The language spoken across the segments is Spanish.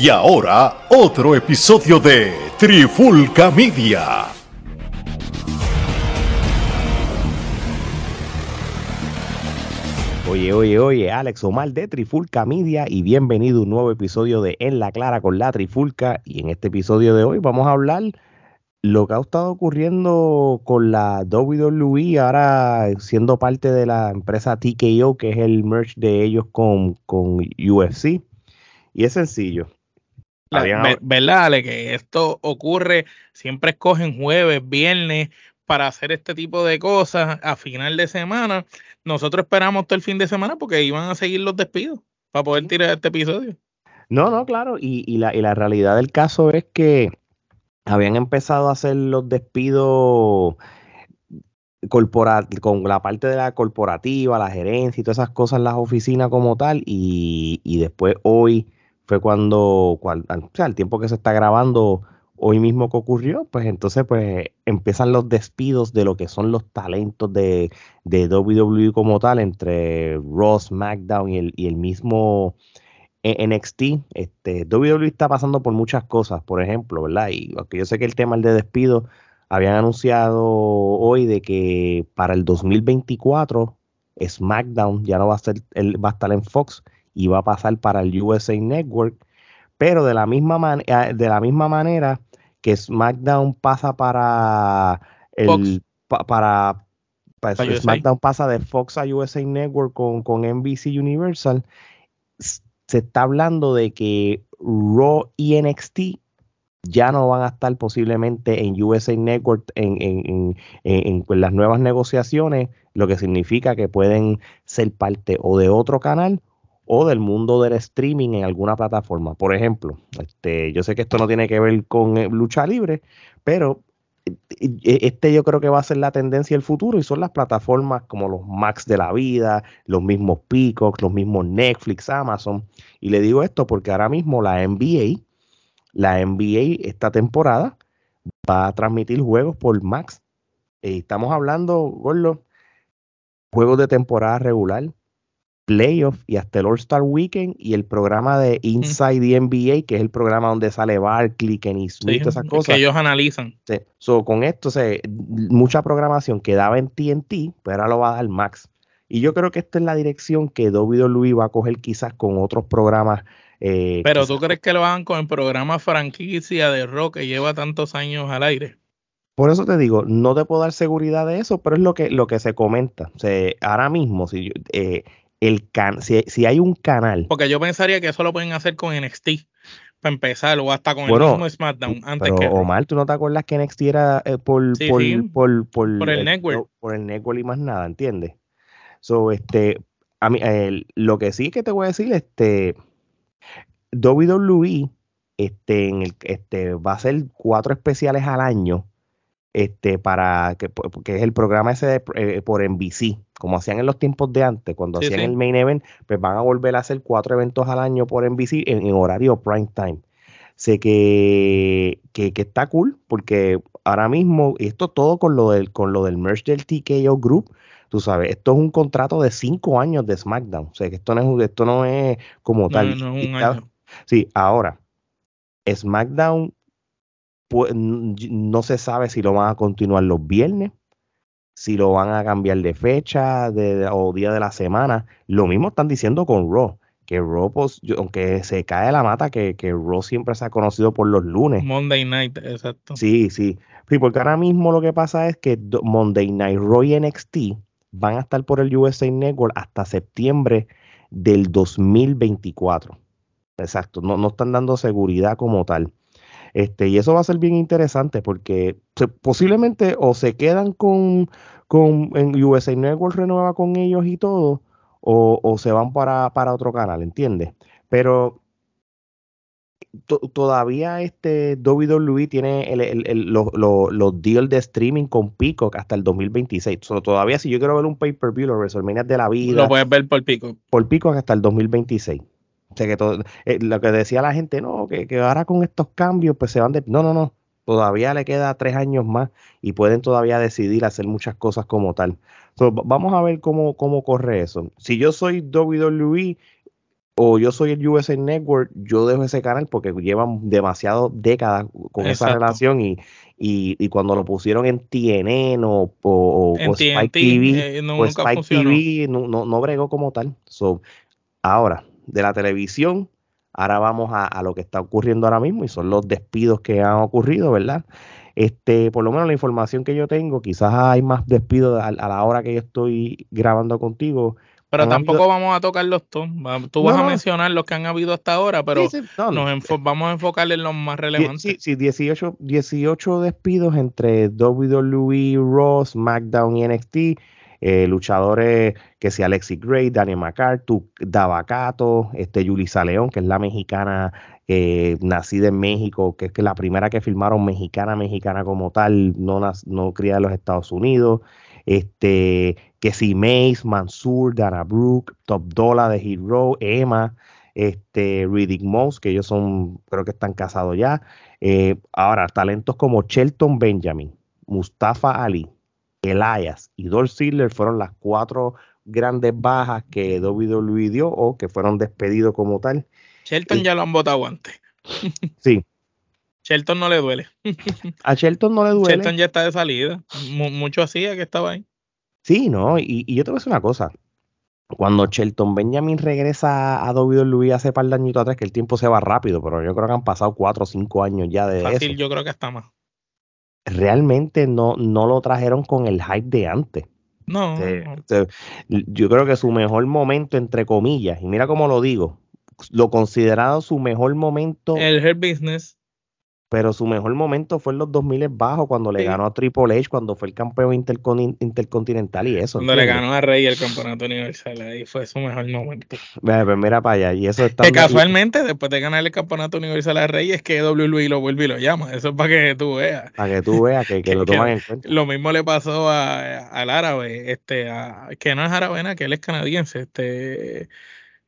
Y ahora, otro episodio de Trifulca Media. Oye, oye, oye, Alex Omar de Trifulca Media y bienvenido a un nuevo episodio de En la Clara con la Trifulca. Y en este episodio de hoy vamos a hablar lo que ha estado ocurriendo con la WWE, ahora siendo parte de la empresa TKO, que es el merch de ellos con, con UFC. Y es sencillo. ¿Verdad, Ale? Que esto ocurre, siempre escogen jueves, viernes para hacer este tipo de cosas a final de semana. Nosotros esperamos todo el fin de semana porque iban a seguir los despidos para poder tirar este episodio. No, no, claro. Y, y, la, y la realidad del caso es que habían empezado a hacer los despidos con la parte de la corporativa, la gerencia y todas esas cosas en las oficinas como tal, y, y después hoy fue cuando, cuando, o sea, el tiempo que se está grabando, hoy mismo que ocurrió, pues entonces pues empiezan los despidos de lo que son los talentos de, de WWE como tal, entre Ross, SmackDown y el, y el mismo NXT, este, WWE está pasando por muchas cosas, por ejemplo, ¿verdad? Y aunque yo sé que el tema de despido, habían anunciado hoy de que para el 2024 SmackDown ya no va a ser, va a estar en Fox y va a pasar para el USA Network, pero de la misma, eh, de la misma manera que SmackDown pasa para el para, SmackDown pasa de Fox a USA Network con, con NBC Universal se está hablando de que Raw y NXT ya no van a estar posiblemente en USA Network en, pues, las nuevas negociaciones, lo que significa que pueden ser parte o de otro canal o del mundo del streaming en alguna plataforma. Por ejemplo, este, yo sé que esto no tiene que ver con eh, lucha libre, pero e, este yo creo que va a ser la tendencia del futuro y son las plataformas como los Max de la vida, los mismos Peacock, los mismos Netflix, Amazon. Y le digo esto porque ahora mismo la NBA, la NBA esta temporada va a transmitir juegos por Max. Estamos hablando, Gordo, juegos de temporada regular, playoff y hasta el All-Star Weekend y el programa de Inside the NBA, que es el programa donde sale Barkley, Kenny Smith, todas esas cosas. Que ellos analizan. So, con esto, se, mucha programación que daba en TNT, pero ahora lo va a dar Max. Y yo creo que esta es la dirección que Luis va a coger quizás con otros programas. Eh, pero tú crees que lo hagan con el programa franquicia de rock que lleva tantos años al aire. Por eso te digo, no te puedo dar seguridad de eso, pero es lo que, lo que se comenta. O sea, ahora mismo, si eh, el can si, hay un canal. Porque yo pensaría que eso lo pueden hacer con NXT para empezar o hasta con el mismo SmackDown antes pero, Omar, ¿tú no te acuerdas que NXT era eh, por, por, por, el, network? Por el network y más nada, ¿entiendes? So, este, a mí, lo que sí que te voy a decir, este, WWE, este, en el, este, va a hacer cuatro especiales al año, este, para que, que es el programa ese de, eh, por NBC como hacían en los tiempos de antes, cuando hacían el main event, pues van a volver a hacer cuatro eventos al año por NBC en, horario prime time. Sé que, que, está cool, porque ahora mismo, y esto todo con lo del, con lo del merge del TKO Group, tú sabes, esto es un contrato de cinco años de SmackDown. O sea, que esto no es, esto no es como tal. No, un año. Sí, ahora, SmackDown pues, no se sabe si lo van a continuar los viernes si lo van a cambiar de fecha de, o día de la semana. Lo mismo están diciendo con Raw, que Raw, pues, aunque se cae la mata, que, que Raw siempre se ha conocido por los lunes. Monday Night, exacto. Sí, sí. Sí, porque ahora mismo lo que pasa es que Monday Night Raw y NXT van a estar por el USA Network hasta septiembre del 2024. Exacto, no, no están dando seguridad como tal. Este, y eso va a ser bien interesante porque posiblemente o se quedan con, con en USA Network renueva con ellos y todo, o, se van para, para, otro canal, ¿entiendes? Pero todavía este WWE tiene los, deals de streaming con Peacock hasta el 2026. todavía si yo quiero ver un pay-per-view, los WrestleMania de la vida. Lo puedes ver por Peacock. Por Peacock hasta el 2026 que todo, eh, lo que decía la gente, no, que, que, ahora con estos cambios, pues se van de. No, no, no. Todavía le queda tres años más y pueden todavía decidir hacer muchas cosas como tal. vamos a ver cómo, cómo corre eso. Si yo soy WWE, o yo soy el USA Network, yo dejo ese canal porque llevan demasiado décadas con esa relación y, y, cuando lo pusieron en TNN o, o, Spike TV, eh, no, Spike TV no, no, bregó como tal. So, ahora, de la televisión, ahora vamos a, lo que está ocurriendo ahora mismo y son los despidos que han ocurrido, ¿verdad? Este, por lo menos la información que yo tengo, quizás hay más despidos a, la hora que yo estoy grabando contigo. Pero tampoco vamos a tocarlos todos. Tú vas a mencionar los que han habido hasta ahora, pero nos vamos a enfocar en los más relevantes. Sí, sí 18, 18 despidos entre WWE, Ross, SmackDown y NXT. Eh, luchadores que sea Alexi Gray, Daniel McCarthy, Davacato, este, Yulisa León, que es la mexicana eh, nacida en México, que es que la primera que filmaron mexicana, mexicana como tal, no, no criada en los Estados Unidos. Este, que si Mace, Mansur, Dana Brooke, Top Dollar de Hero, Emma, este, Riddick Moss, que ellos son, creo que están casados ya. Eh, ahora, talentos como Shelton Benjamin, Mustafa Ali, Elias y Dolph Ziggler fueron las cuatro grandes bajas que WWE dio o que fueron despedidos como tal. Shelton ya lo han votado antes. sí. Shelton no le duele. A Shelton no le duele. Shelton ya está de salida. mucho hacía que estaba ahí. Sí, ¿no? Y, yo te voy a decir una cosa. Cuando Shelton Benjamin regresa a WWE hace par de añitos atrás, que el tiempo se va rápido, pero yo creo que han pasado cuatro o cinco años ya de Fácil, yo creo que está más. Realmente no, no lo trajeron con el hype de antes. No. yo creo que su mejor momento, entre comillas, y mira cómo lo digo, lo considerado su mejor momento. El Hair Business pero su mejor momento fue en los 2000 bajo cuando le ganó a Triple H cuando fue el campeón intercontinental y eso. Cuando le ganó a Rey el campeonato universal, ahí fue su mejor momento. Pues mira para allá y eso está Que casualmente después de ganar el campeonato universal a Rey es que WWE lo vuelve y lo llama, eso es para que tú veas. Para que tú veas que, lo toman en cuenta. Lo mismo le pasó al árabe, este, que no es árabe, que él es canadiense, este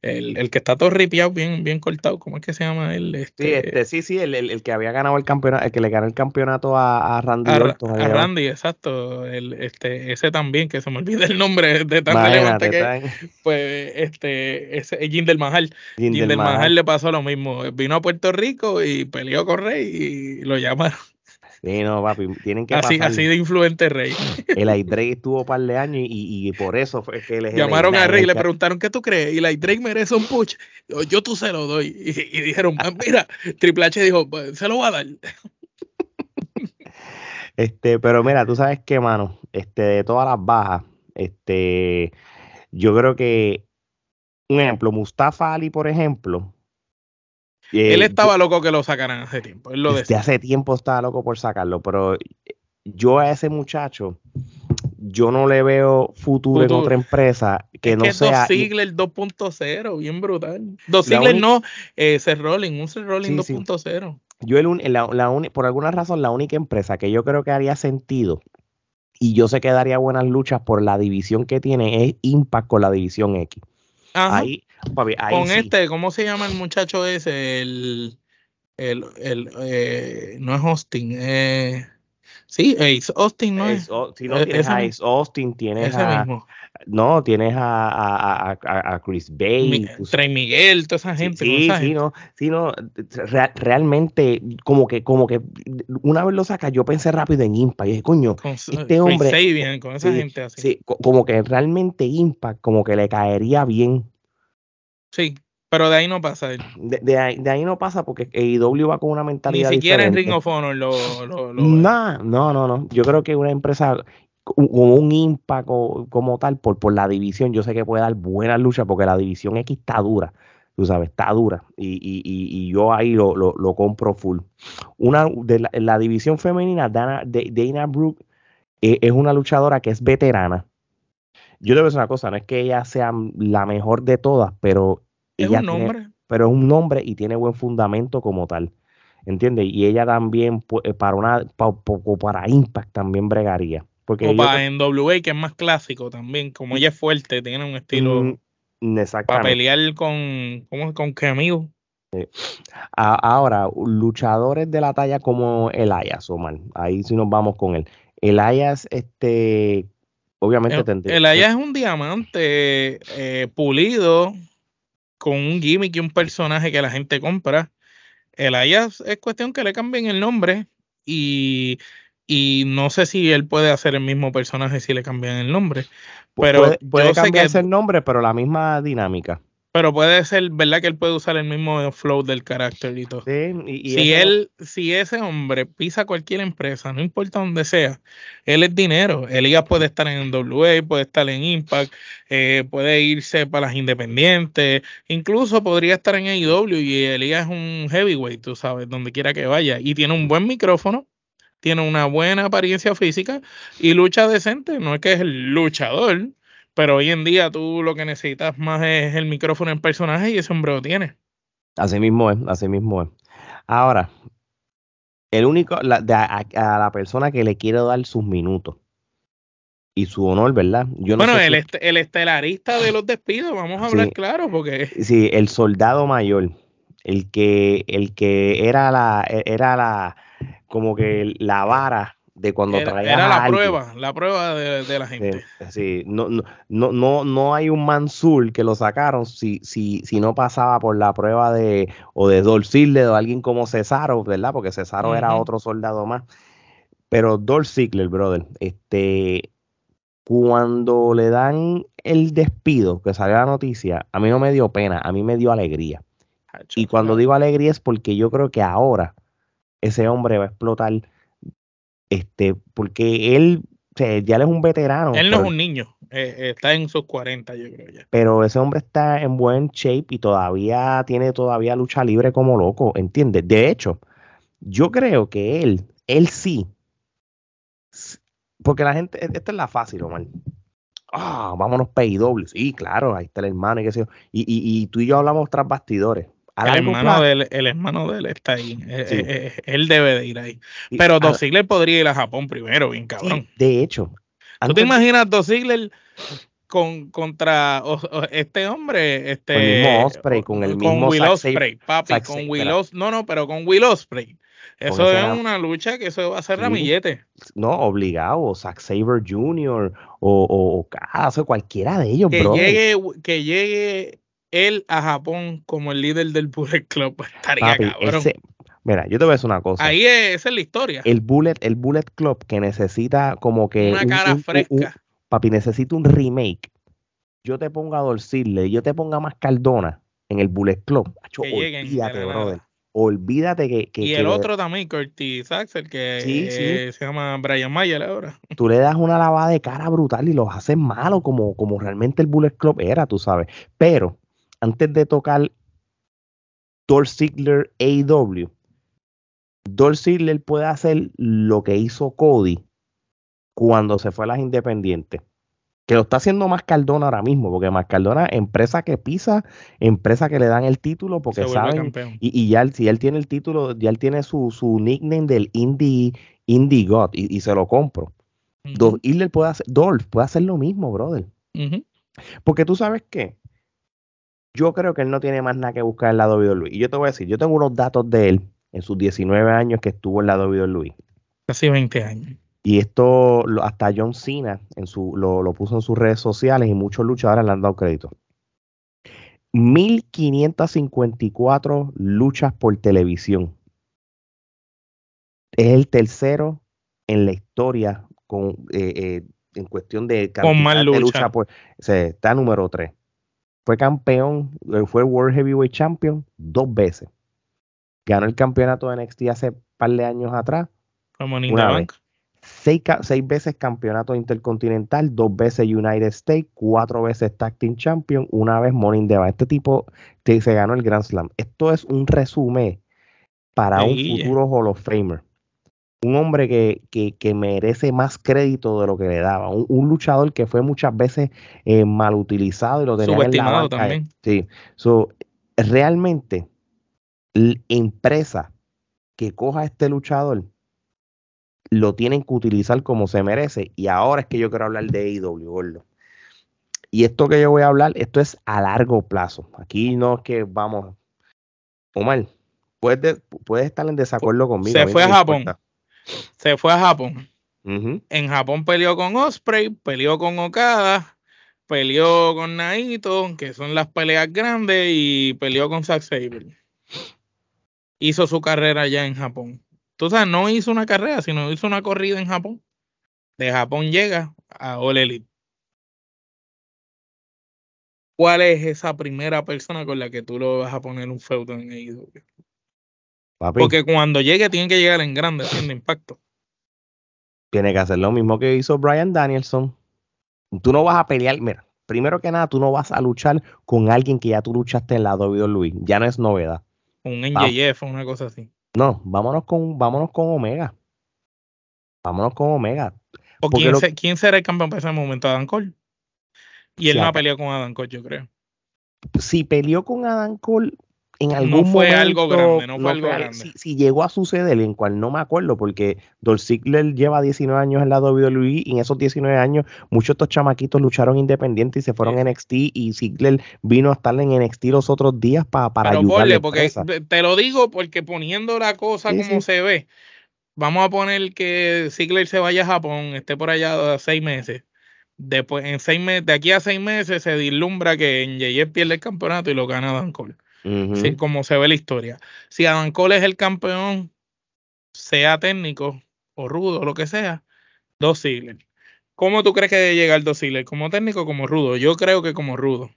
el, el, que está todo ripiado, bien, bien cortado, ¿cómo es que se llama él? Este, sí, este, sí, sí, el, el, que había ganado el campeonato, el que le ganó el campeonato a, a Randy. A, a Randy, exacto. El, este, ese también, que se me olvida el nombre de tan relevante que Pues, este, ese Jim del Mahal. Jim, del Mahal le pasó lo mismo. Vino a Puerto Rico y peleó con Rey y lo llamaron. Sí, no, papi, tienen que así, así de influente Rey. El Drake estuvo un par de años y, y, por eso fue que le llamaron a Rey y le preguntaron ¿qué tú crees? Y Drake merece un push. Yo, tú se lo doy. Y, dijeron, ah, mira, Triple H dijo, pues, se lo voy a dar. Este, pero mira, tú sabes qué, mano, este, de todas las bajas, este, yo creo que, un ejemplo, Mustafa Ali, por ejemplo, él estaba loco que lo sacaran hace tiempo. Él lo desde hace tiempo estaba loco por sacarlo, pero yo a ese muchacho, yo no le veo futuro, en otra empresa que no sea. Dos Sigler 2.0, bien brutal. Dos Sigler no, eh, Rolling, un C Rolling 2.0. Yo, el, la, por alguna razón, la única empresa que yo creo que haría sentido y yo sé que daría buenas luchas por la división que tiene es Impact con la división X. Ahí, con este, ¿cómo se llama el muchacho ese? El, el, el eh, no es Austin, eh, sí, Ace Austin, ¿no es? si no e, tienes a Ace Austin, tienes a, mismo. no, tienes a, a, a, a Chris Bay, Trey Miguel, toda esa gente. Sí, sí, no, sí, no, realmente, como que, como que una vez lo saca, yo pensé rápido en Impact, y dije, coño, este hombre, Sabian, con esa gente así. Sí, como que realmente Impact, como que le caería bien Sí, pero de ahí no pasa. De, ahí, de ahí no pasa porque AEW va con una mentalidad. Ni siquiera en Ring of Honor lo. lo, no, no, no. Yo creo que una empresa como un impacto como tal por, por la división, yo sé que puede dar buena lucha porque la división X está dura. Tú sabes, está dura. Y, y, y, yo ahí lo, lo, compro full. Una de la, división femenina, Dana, de, Dana Brooke, eh, es una luchadora que es veterana yo te voy a decir una cosa, no es que ella sea la mejor de todas, pero es ella un nombre. pero es un nombre y tiene buen fundamento como tal. ¿Entiendes? Y ella también eh, para una para, para Impact también bregaría. Porque o para en WA, que es más clásico también, como ella es fuerte, tiene un estilo mm, para pelear con, ¿cómo, con qué amigo. ahora, luchadores de la talla como Elias, Omar, ahí sí nos vamos con él. Elias, este, obviamente el, tendría. El Aya es un diamante eh, pulido, con un gimmick y un personaje que la gente compra. El Ayas es cuestión que le cambien el nombre y, y no sé si él puede hacer el mismo personaje si le cambian el nombre. Pero puede, puede cambiarse el nombre, pero la misma dinámica. Pero puede ser, ¿verdad? Que él puede usar el mismo flow del carácter y todo. Sí, y, si él, si ese hombre pisa cualquier empresa, no importa dónde sea, él es dinero. Elías puede estar en WA, puede estar en Impact, eh, puede irse para las independientes, incluso podría estar en AEW y Elías es un heavyweight, tú sabes, donde quiera que vaya. Y tiene un buen micrófono, tiene una buena apariencia física y lucha decente. No es que es el luchador, pero hoy en día tú lo que necesitas más es el micrófono en personaje y ese hombre lo tiene. Así mismo es, así mismo es. Ahora, el único, a, la persona que le quiere dar sus minutos y su honor, ¿verdad? Yo bueno, el, el estelarista de los despidos, vamos a hablar claro, porque. Sí, el soldado mayor, el que, el que era la, era la, como que la vara de cuando era, era la prueba, la prueba de, la gente. Sí, no, no, no, no hay un Mansur que lo sacaron si, si, si no pasaba por la prueba de o de Dolph Ziggler o alguien como Cesaro, ¿verdad? Porque Cesaro era otro soldado más. Pero Dolph Ziggler, brother, este cuando le dan el despido, que salió la noticia, a mí no me dio pena, a mí me dio alegría. Y cuando digo alegría es porque yo creo que ahora ese hombre va a explotar este, porque él, ya él es un veterano. Él no es un niño, eh, eh, está en sus 40, yo creo ya. Pero ese hombre está en buen shape y todavía tiene todavía lucha libre como loco, ¿entiendes? De hecho, yo creo que él, él sí, porque la gente, e, esta es la fácil, Omar. Ah, vámonos PIW. Sí, claro, ahí está el hermano y qué sé yo. Y, y, y tú y yo hablamos tras bastidores el hermano, de él, el hermano de él está ahí. Eh, eh, eh, él debe de ir ahí. Pero Dos Ziggler podría ir a Japón primero, bien cabrón. de hecho. ¿Tú te imaginas Dos Ziggler con, contra este hombre? Este, con el mismo Osprey, con el mismo Will Osprey, papi, con Will No, no, pero con Will Osprey. Eso es una lucha que eso va a ser ramillete. No, obligado, o Zack Saber Jr. o, o, o cualquiera de ellos, que bro. Llegue, que llegue él a Japón como el líder del Bullet Club estaría cabrón. mira, yo te voy a decir una cosa. Ahí es, esa es la historia. El Bullet, el Bullet Club que necesita como que. Una cara fresca. papi, necesita un remake. Yo te pongo a Dorcirle, yo te ponga más Cardona en el Bullet Club. Acho, olvídate, brother. Olvídate que. que y el otro también, Curtis Axel, que se llama Brian Mayer ahora. Tú le das una lavada de cara brutal y los haces malo como, como realmente el Bullet Club era, tú sabes. Pero antes de tocar Dolph Ziggler AEW, Dolph Ziggler puede hacer lo que hizo Cody cuando se fue a las independientes. Que lo está haciendo más Cardona ahora mismo, porque más Cardona, empresa que pisa, empresa que le dan el título, porque saben. Y, ya si él tiene el título, ya él tiene su, su nickname del Indie, Indie God y, se lo compro. Dolph puede hacer, Dolph puede hacer lo mismo, brother. Porque tú sabes qué, yo creo que él no tiene más nada que buscar en la WWE. Y yo te voy a decir, yo tengo unos datos de él en sus 19 años que estuvo en la WWE. Casi 20 años. Y esto hasta John Cena en su, lo, lo puso en sus redes sociales y muchos luchadores le han dado crédito. 1554 luchas por televisión. Es el tercero en la historia con, eh, eh, en cuestión de con más lucha. por, está número 3 fue campeón, eh, fue World Heavyweight Champion dos veces. Ganó el campeonato de NXT hace un par de años atrás. Como una vez. Seis, seis, veces campeonato intercontinental, dos veces United States, cuatro veces Tag Team Champion, una vez Morning the Este tipo se ganó el Grand Slam. Esto es un resumen para un futuro Hall of Famer un hombre que, que, merece más crédito de lo que le daba. Un, luchador que fue muchas veces eh, mal utilizado y lo tenía en la también. Sí. So, realmente, la empresa que coja a este luchador lo tienen que utilizar como se merece. Y ahora es que yo quiero hablar de AEW, gordo. Y esto que yo voy a hablar, esto es a largo plazo. Aquí no es que vamos. Omar, puedes, puedes estar en desacuerdo conmigo. Se fue a Japón se fue a Japón. En Japón peleó con Osprey, peleó con Okada, peleó con Naito, que son las peleas grandes, y peleó con Zack Sabre. Hizo su carrera ya en Japón. Sabes, no hizo una carrera, sino hizo una corrida en Japón. De Japón llega a All Elite. ¿Cuál es esa primera persona con la que tú lo vas a poner un feudo en AEW? Porque cuando llegue, tiene que llegar en grande, haciendo impacto. Tiene que hacer lo mismo que hizo Brian Danielson. Tú no vas a pelear, mira, primero que nada, tú no vas a luchar con alguien que ya tú luchaste en la WWE. Ya no es novedad. Un NJF o una cosa así. No, vámonos con, vámonos con Omega. Vámonos con Omega. ¿O quién, será el campeón para ese momento? ¿Adam Cole? Y él no ha peleado con Adam Cole, yo creo. Si peleó con Adam Cole, en algún no fue algo grande, no fue algo grande. Si, llegó a suceder, en cual no me acuerdo, porque Dolph Ziggler lleva 19 años en la WWE y en esos 19 años muchos de estos chamaquitos lucharon independientes y se fueron a NXT y Ziggler vino a estar en NXT los otros días para para ayudarle. porque te lo digo porque poniendo la cosa como se ve, vamos a poner que Ziggler se vaya a Japón, esté por allá seis meses. Después, en seis meses, de aquí a seis meses se dislumbra que en JF pierde el campeonato y lo gana Dan Cole como se ve la historia. Si Adam Cole es el campeón, sea técnico o rudo, o lo que sea, dos Ziggler. ¿Cómo tú crees que debe llegar dos Ziggler? ¿Como técnico o como rudo? Yo creo que como rudo.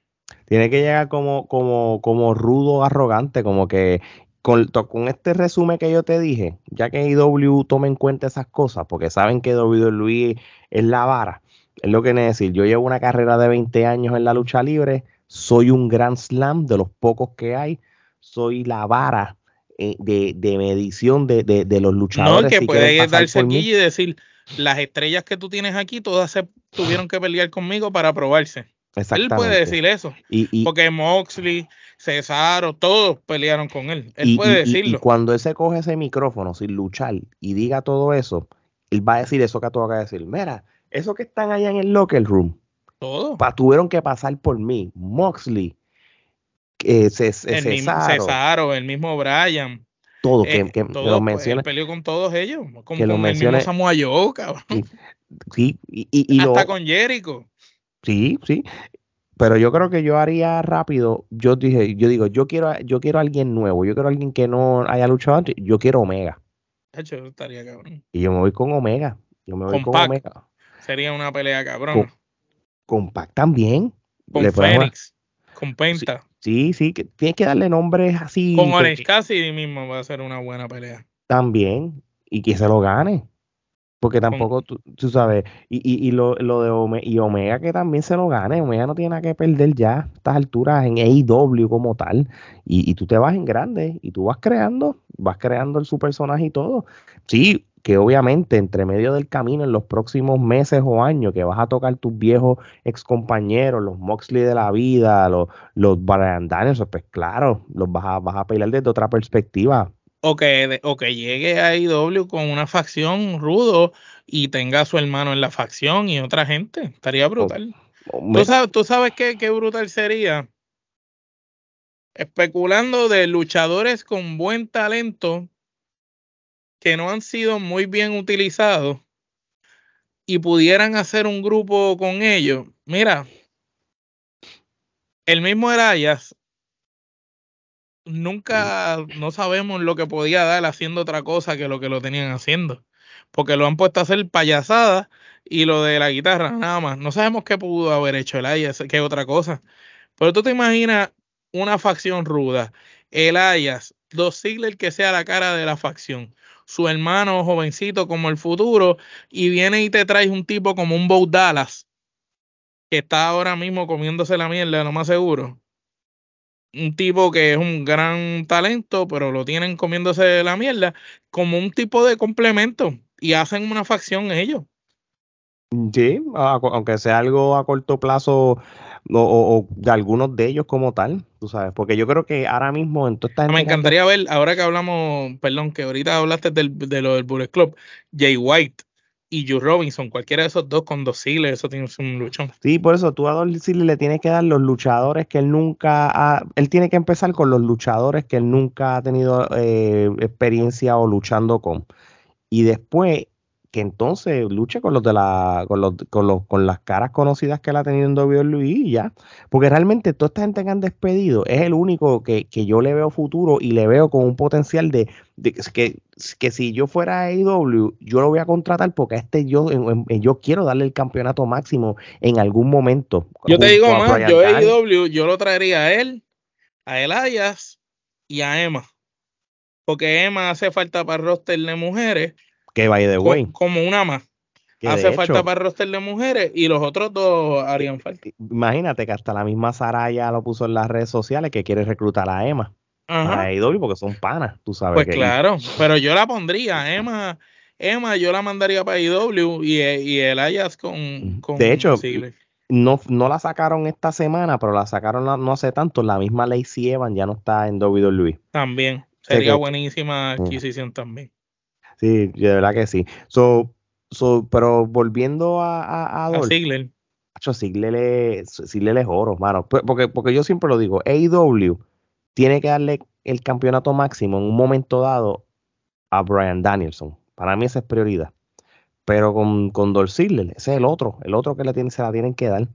Tiene que llegar como, como, como rudo, arrogante, como que con, con, este resumen que yo te dije, ya que IW toma en cuenta esas cosas, porque saben que WWE es la vara, es lo que decir. Yo llevo una carrera de 20 años en la lucha libre, soy un Grand Slam de los pocos que hay, soy la vara eh, de, medición de, los luchadores. No, que puede darse aquí y decir, las estrellas que tú tienes aquí, todas se tuvieron que pelear conmigo para probarse. Él puede decir eso. porque Moxley, Cesaro, todos pelearon con él. Él puede decirlo. Y, cuando él se coge ese micrófono sin luchar y diga todo eso, él va a decir eso que tú acabas de decir. Mira, eso que están allá en el locker room, tuvieron que pasar por mí. Moxley, eh, el mismo Cesaro, el mismo Brian. Todo, que, eh, lo menciona. peleó con todos ellos, que lo con el mismo Samoa Joe, cabrón. Sí, y, Hasta con Jericho. Sí, sí. Pero yo creo que yo haría rápido. Yo dije, yo digo, yo quiero, yo quiero a alguien nuevo, yo quiero a alguien que no haya luchado antes, yo quiero Omega. estaría cabrón. Y yo me voy con Omega. Yo me voy con, Omega. Sería una pelea cabrón compactan bien. Con Fénix, con Penta. Sí, sí, que tienes que darle nombres así. Con Orange casi mismo va a ser una buena pelea. También, y que se lo gane. Porque tampoco, tú, sabes, y, y, y lo, lo, de Omega, y Omega que también se lo gane. Omega no tiene nada que perder ya a estas alturas en AEW como tal. Y, y tú te vas en grande y tú vas creando, vas creando su personaje y todo. Sí, que obviamente entre medio del camino en los próximos meses o años que vas a tocar tus viejos ex compañeros, los Moxley de la vida, los, los Brian pues claro, los vas a, vas a pelear desde otra perspectiva. O que, o que llegue a IW con una facción rudo y tenga a su hermano en la facción y otra gente. Estaría brutal. ¿Tú, sabes, ¿Tú sabes qué, qué brutal sería? Especulando de luchadores con buen talento que no han sido muy bien utilizados y pudieran hacer un grupo con ellos. Mira, el mismo Arayas nunca no sabemos lo que podía dar haciendo otra cosa que lo que lo tenían haciendo. Porque lo han puesto a hacer payasadas y lo de la guitarra, nada más. No sabemos qué pudo haber hecho el Ayas, qué otra cosa. Pero tú te imaginas una facción ruda, el Ayas, dos Ziggler que sea la cara de la facción, su hermano jovencito como el futuro y viene y te traes un tipo como un Bo Dallas que está ahora mismo comiéndose la mierda, lo más seguro. Un tipo que es un gran talento, pero lo tienen comiéndose la mierda, como un tipo de complemento y hacen una facción ellos. Sí, aunque sea algo a corto plazo o, de algunos de ellos como tal, tú sabes, porque yo creo que ahora mismo en toda esta Me encantaría ver, ahora que hablamos, perdón, que ahorita hablaste del, de lo del Bullet Club, Jay White y Joe Robinson, cualquiera de esos dos con dos sigles, eso tiene un luchón. Sí, por eso tú a dos le tienes que dar los luchadores que él nunca ha, él tiene que empezar con los luchadores que él nunca ha tenido eh, experiencia o luchando con. Y después que entonces luche con los de la, con los, con los, con las caras conocidas que él ha tenido en WWE y ya. Porque realmente toda esta gente que han despedido es el único que, que yo le veo futuro y le veo con un potencial de, de que, que si yo fuera a AEW, yo lo voy a contratar porque a este yo, yo quiero darle el campeonato máximo en algún momento. Yo te digo más, yo AEW, yo lo traería a él, a Elias y a Emma. Porque Emma hace falta para el roster de mujeres que vaya de way. Como una más. Hace falta para el roster de mujeres y los otros dos harían falta. Imagínate que hasta la misma Saraya lo puso en las redes sociales que quiere reclutar a Emma. Para AEW porque son panas, tú sabes. Pues claro, pero yo la pondría. Emma, Emma yo la mandaría para AEW y, y el Ayas con, con, De hecho, no, no la sacaron esta semana, pero la sacaron no hace tanto. La misma Lacey Evan ya no está en WWE. También. Sería buenísima adquisición también. Sí, de verdad que sí. So, so, pero volviendo a, a, a, Sigler. Sigler es oro, mano. Porque, porque yo siempre lo digo, AEW tiene que darle el campeonato máximo en un momento dado a Brian Danielson. Para mí esa es prioridad. Pero con, con Ziggler, ese es el otro, el otro que le tiene, se la tienen que dar.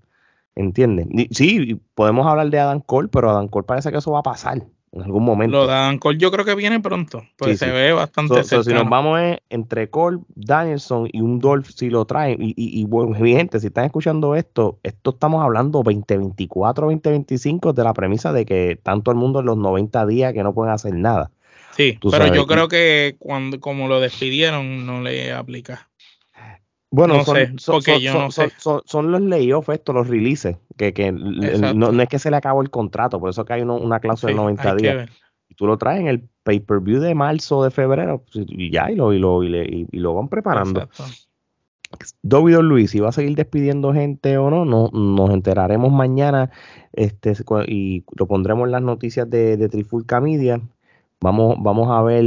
¿Entiendes? Sí, podemos hablar de Adam Cole, pero Adam Cole parece que eso va a pasar en algún momento. Lo de Adam Cole yo creo que viene pronto, pues se ve bastante so, Si nos vamos entre Cole, Danielson y un Dolph, si lo traen, y, y, bueno, mi gente, si están escuchando esto, esto estamos hablando 2024, 2025 de la premisa de que tanto el mundo en los 90 días que no pueden hacer nada. Sí, pero yo creo que cuando como lo despidieron no le aplica. Bueno, son, son, los layoffs estos, los releases, que, que no, es que se le acabó el contrato, por eso que hay una cláusula de 90 días. Y tú lo traes en el pay-per-view de marzo o de febrero, pues, y ya, y lo, y lo, y, lo van preparando. Luis, si va a seguir despidiendo gente o no, no nos enteraremos mañana este, y lo pondremos en las noticias de, de Trifulca Media. Vamos, vamos a ver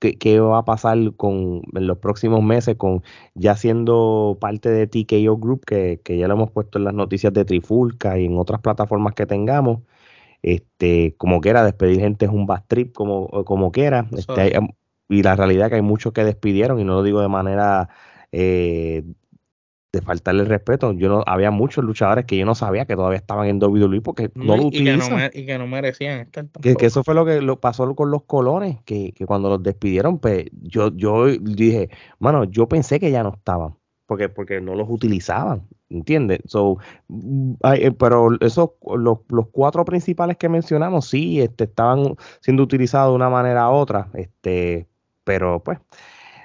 qué, va a pasar con, en los próximos meses con ya siendo parte de TKO Group, que, ya lo hemos puesto en las noticias de Trifulca y en otras plataformas que tengamos. Este, como quiera, despedir gente es un bad trip, como, como quiera. Este, y la realidad es que hay muchos que despidieron, y no lo digo de manera eh, de faltarle el respeto. Yo no, había muchos luchadores que yo no sabía que todavía estaban en WWE porque no, lo utilizan. Y que no, merecían estar que, que, eso fue lo que lo pasó con los colones, que, que, cuando los despidieron, pues yo, yo dije, mano, yo pensé que ya no estaban, porque, porque no los utilizaban, ¿entiendes? So, eh, pero esos, los, los cuatro principales que mencionamos, sí, este, estaban siendo utilizados de una manera u otra, este, pero pues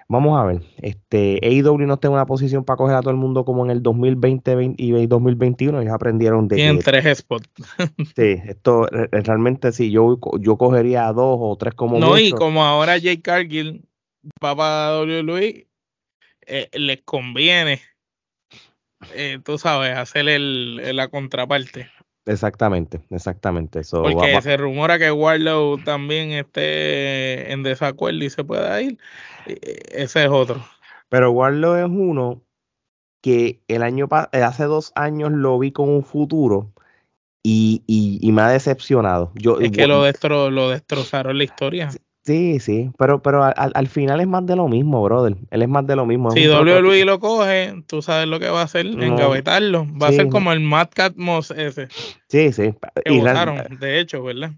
Vamos a ver, este AEW no está en una posición para coger a todo el mundo como en el 2020 y 2021, ellos aprendieron de... Tienen tres spots. sí, esto realmente sí, yo, yo cogería a dos o tres como No, y como ahora Jake Cargill va para WWE, eh, les conviene, eh, tú sabes, hacer el, la contraparte. Exactamente, exactamente. Porque se rumora que Warlow también esté en desacuerdo y se pueda ir. Ese es otro. Pero Warlow es uno que el año eh, hace dos años lo vi con un futuro y, y, me ha decepcionado. Yo, es que lo, destro, lo destrozaron la historia. Sí, sí, pero, pero al, final es más de lo mismo, brother. Él es más de lo mismo. Si WWE lo coge, tú sabes lo que va a hacer, engavetarlo. Va a ser como el Mad Cat Moss ese. Sí, sí. Que votaron, de hecho, ¿verdad?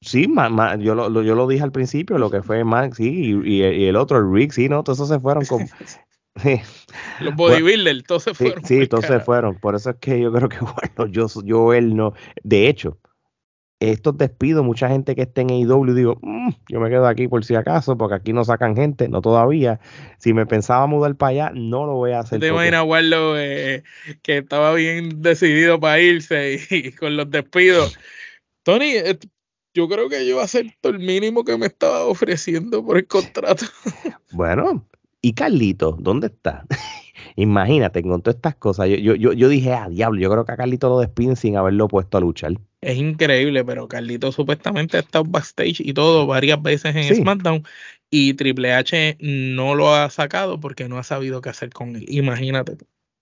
Sí, yo, lo, yo lo dije al principio, lo que fue Max, sí, y, el otro, el Rick, sí, ¿no? Todos esos se fueron con... Los bodybuilders, todos se fueron. Sí, todos se fueron. Por eso es que yo creo que, bueno, yo, yo él no... De hecho, estos despidos, mucha gente que esté en AEW, digo, mm, yo me quedo aquí por si acaso, porque aquí no sacan gente, no todavía. Si me pensaba mudar para allá, no lo voy a hacer. ¿Te imaginas, Warlow, eh, que estaba bien decidido para irse y, con los despidos? Tony, eh, yo creo que yo acepto el mínimo que me estaba ofreciendo por el contrato. bueno, ¿y Carlito? ¿Dónde está? Imagínate, con todas estas cosas, yo, yo, yo, yo dije, ah, diablo, yo creo que a Carlito lo despiden sin haberlo puesto a luchar. Es increíble, pero Carlito supuestamente ha estado backstage y todo varias veces en SmackDown y Triple H no lo ha sacado porque no ha sabido qué hacer con él. Imagínate.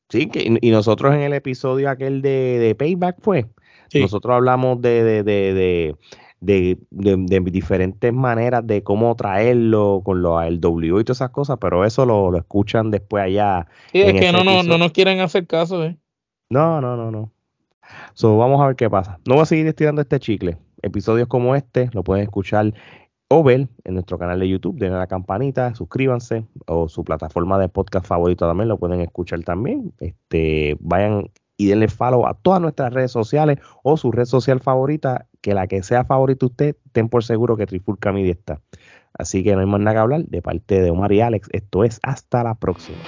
Sí, que, y nosotros en el episodio aquel de, de Payback fue, Nosotros hablamos de, de, de, de, de, diferentes maneras de cómo traerlo con lo, el W y todas esas cosas, pero eso lo, escuchan después allá. Sí, es que no, no, no nos quieren hacer caso, ¿eh? No, no, no, no. So, vamos a ver qué pasa. No voy a seguir estirando este chicle. Episodios como este lo pueden escuchar o ver en nuestro canal de YouTube, denle la campanita, suscríbanse, o su plataforma de podcast favorito también lo pueden escuchar también. Este, vayan y denle follow a todas nuestras redes sociales o su red social favorita, que la que sea favorita usted, ten por seguro que Trifulca Media está. Así que no hay más nada que hablar. De parte de Omar y Alex, esto es hasta la próxima.